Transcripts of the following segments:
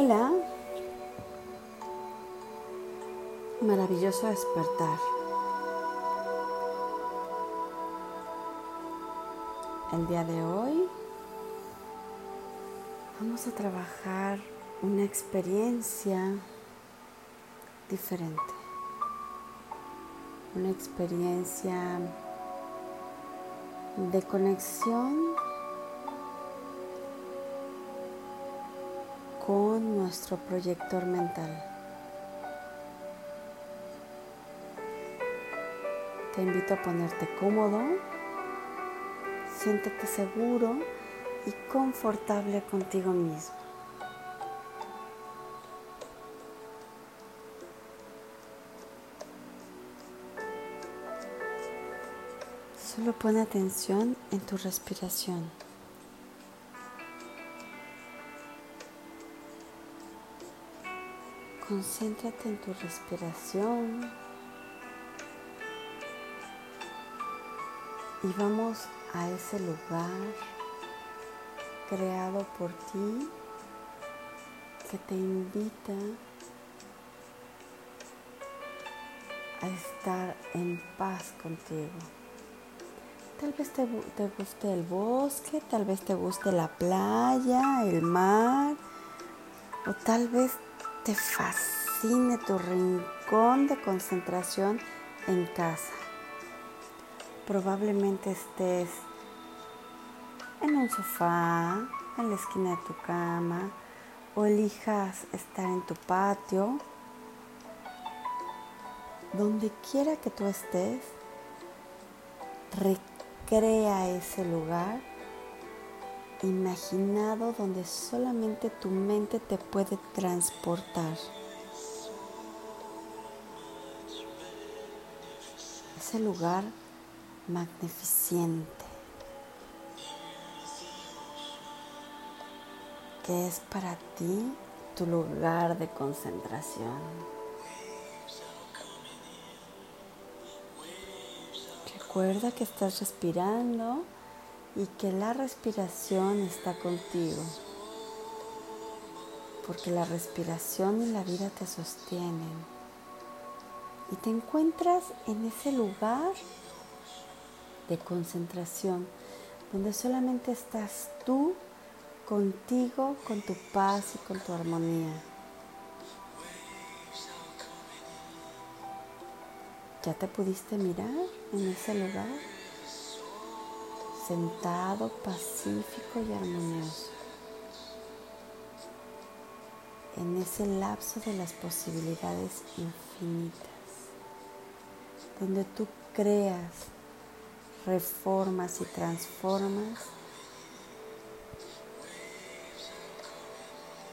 Hola, maravilloso despertar. El día de hoy vamos a trabajar una experiencia diferente, una experiencia de conexión con nuestro proyector mental. Te invito a ponerte cómodo, siéntete seguro y confortable contigo mismo. Solo pon atención en tu respiración. Concéntrate en tu respiración y vamos a ese lugar creado por ti que te invita a estar en paz contigo. Tal vez te, te, guste el bosque, tal vez te guste la playa, el mar, o tal vez te fascine tu rincón de concentración en casa. Probablemente estés en un sofá, en la esquina de tu cama, o elijas estar en tu patio. Donde quiera que tú estés, recrea ese lugar imaginado donde solamente tu mente te puede transportar. Ese lugar magnificente que es para ti tu lugar de concentración. Recuerda que estás respirando y que la respiración está contigo, porque la respiración y la vida te sostienen. Y te encuentras en ese lugar de concentración, donde solamente estás tú contigo, con tu paz y con tu armonía. ¿Ya te pudiste mirar en ese lugar? Sentado, pacífico y armonioso. En ese lapso de las posibilidades infinitas, donde tú creas, reformas y transformas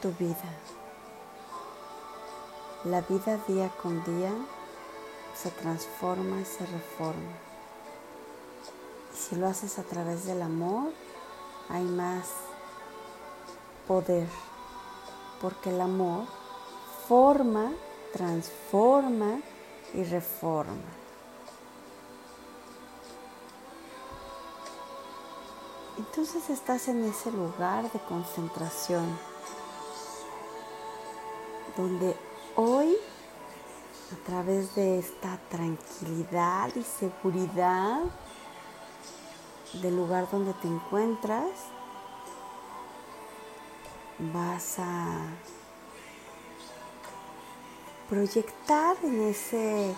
tu vida. La vida día con día se transforma y se reforma. Si lo haces a través del amor, hay más poder, porque el amor forma, transforma y reforma. Entonces estás en ese lugar de concentración, donde hoy, a través de esta tranquilidad y seguridad, del lugar donde te encuentras, vas a proyectar en ese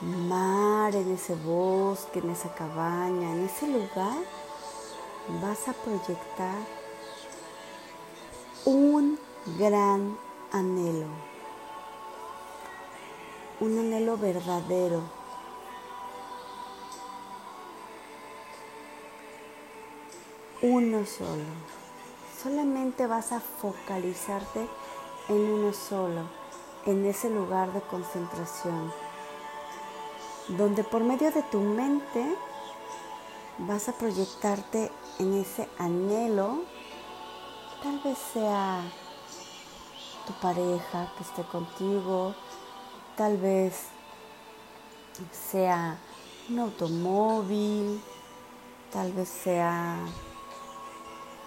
mar, en ese bosque, en esa cabaña, en ese lugar, vas a proyectar un gran anhelo, un anhelo verdadero uno solo. Solamente vas a focalizarte en uno solo, en ese lugar de concentración, donde por medio de tu mente vas a proyectarte en ese anhelo, tal vez sea tu pareja que esté contigo, tal vez sea un automóvil, tal vez sea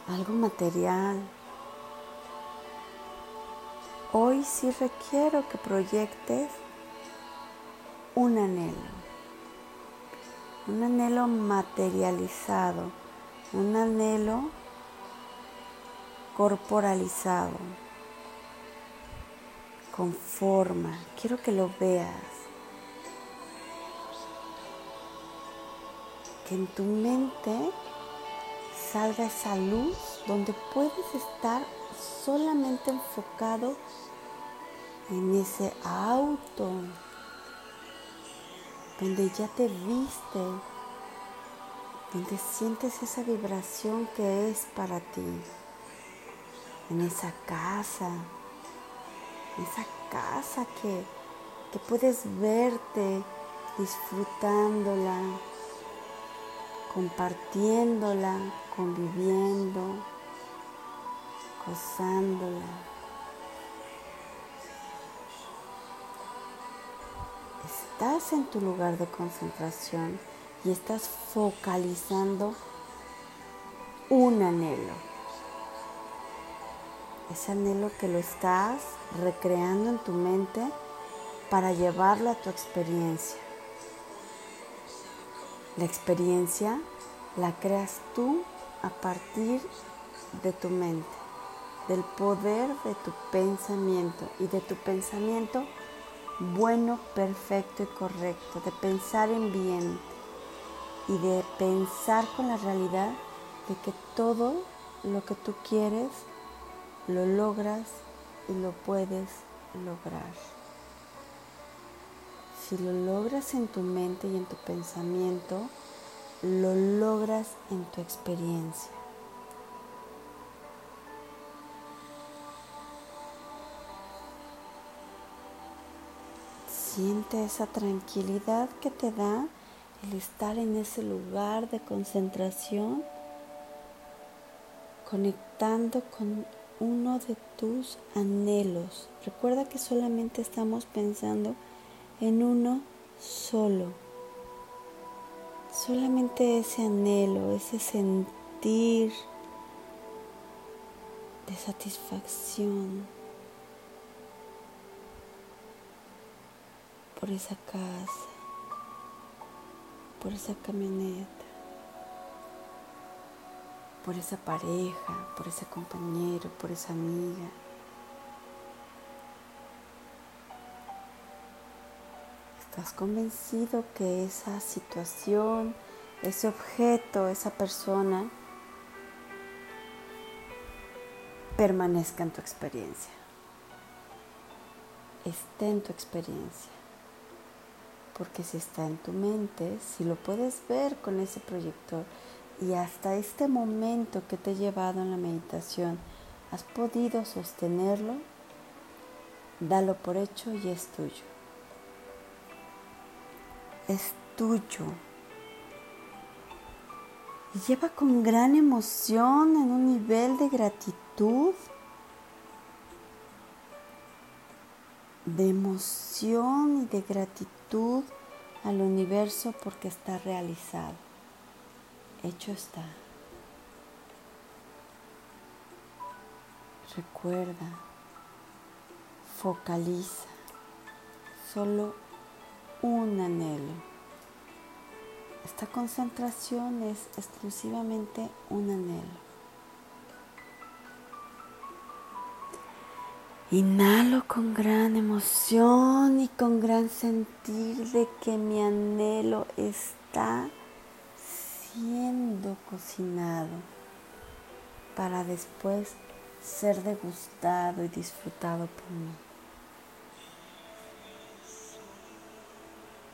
algo material, Hoy sí requiero que proyectes un anhelo, un anhelo materializado, un anhelo corporalizado, con forma. Quiero que lo veas. Que en tu mente salga esa luz donde puedes estar solamente enfocado en ese auto, donde ya te viste, donde sientes esa vibración que es para ti, en esa casa, esa casa que, que puedes verte disfrutándola, compartiéndola, conviviendo, gozándola. Estás en tu lugar de concentración y estás focalizando un anhelo. Ese anhelo que lo estás recreando en tu mente para llevarlo a tu experiencia. La experiencia la creas tú a partir de tu mente, del poder de tu pensamiento y de tu pensamiento bueno, perfecto y correcto, de pensar en bien y de pensar con la realidad de que todo lo que tú quieres lo logras y lo puedes lograr. Si lo logras en tu mente y en tu pensamiento, lo logras en tu experiencia. Siente esa tranquilidad que te da el estar en ese lugar de concentración, conectando con uno de tus anhelos. Recuerda que solamente estamos pensando en uno solo solamente ese anhelo, ese sentir de satisfacción por esa casa, por esa camioneta, por esa pareja, por ese compañero, por esa amiga. ¿Estás convencido que esa situación, ese objeto, esa persona permanezca en tu experiencia? Esté en tu experiencia. Porque si está en tu mente, si lo puedes ver con ese proyector y hasta este momento que te he llevado en la meditación, has podido sostenerlo, dalo por hecho y es tuyo es tuyo. Y lleva con gran emoción en un nivel de gratitud, de emoción y de gratitud al universo porque está realizado. Hecho está. Recuerda, focaliza, solo un anhelo. Esta concentración es exclusivamente un anhelo. Inhalo con gran emoción y con gran sentir de que mi anhelo está siendo cocinado para después ser degustado y disfrutado por mí.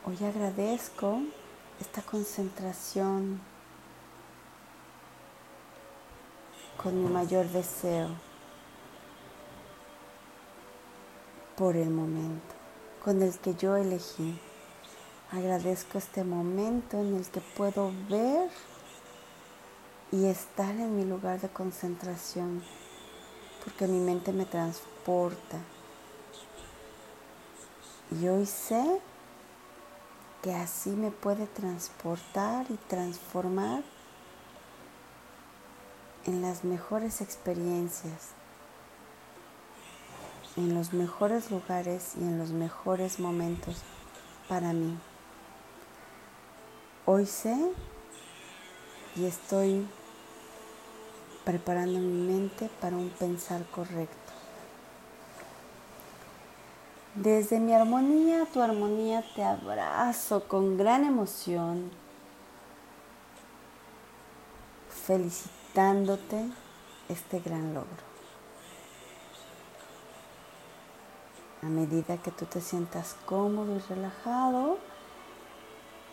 Hoy agradezco esta concentración con mi mayor deseo por el momento, con el que yo elegí. Agradezco este momento en el que puedo ver y estar en mi lugar de concentración, porque mi mente me transporta. Y hoy sé que así me puede transportar y transformar en las mejores experiencias, en los mejores lugares y en los mejores momentos para mí. Hoy sé y estoy preparando mi mente para un pensar correcto. Desde mi armonía tu armonía te abrazo con gran emoción, felicitándote este gran logro. A medida que tú te sientas cómodo y relajado,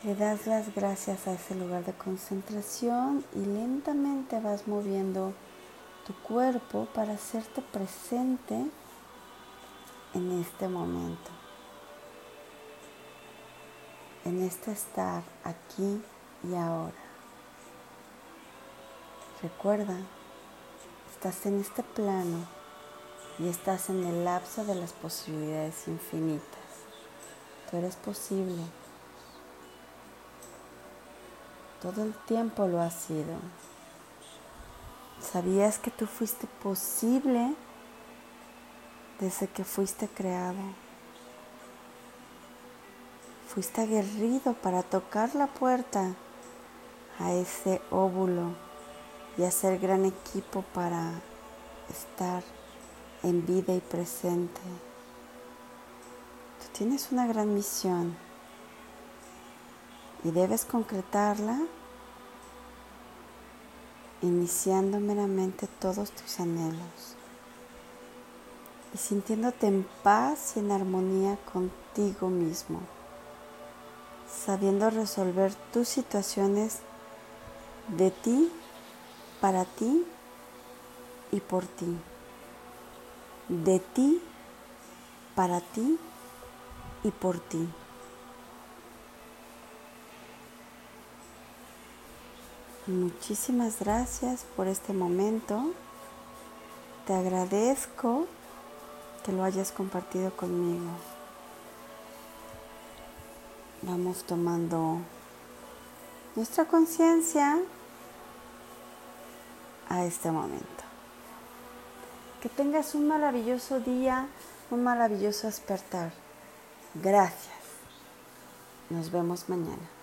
le das las gracias a ese lugar de concentración y lentamente vas moviendo tu cuerpo para hacerte presente en este momento, en este estar aquí y ahora. Recuerda, estás en este plano y estás en el lapso de las posibilidades infinitas. Tú eres posible. Todo el tiempo lo has sido. ¿Sabías que tú fuiste posible desde que fuiste creado? Fuiste aguerrido para tocar la puerta a ese óvulo y hacer gran equipo para estar en vida y presente. Tú tienes una gran misión y debes concretarla iniciando meramente todos tus anhelos y sintiéndote en paz y en armonía contigo mismo, sabiendo resolver tus situaciones de ti, para ti y por ti, de ti, para ti y por ti. Muchísimas gracias por este momento. Te agradezco que lo hayas compartido conmigo. Vamos tomando nuestra conciencia a este momento. Que tengas un maravilloso día, un maravilloso despertar. Gracias. Nos vemos mañana.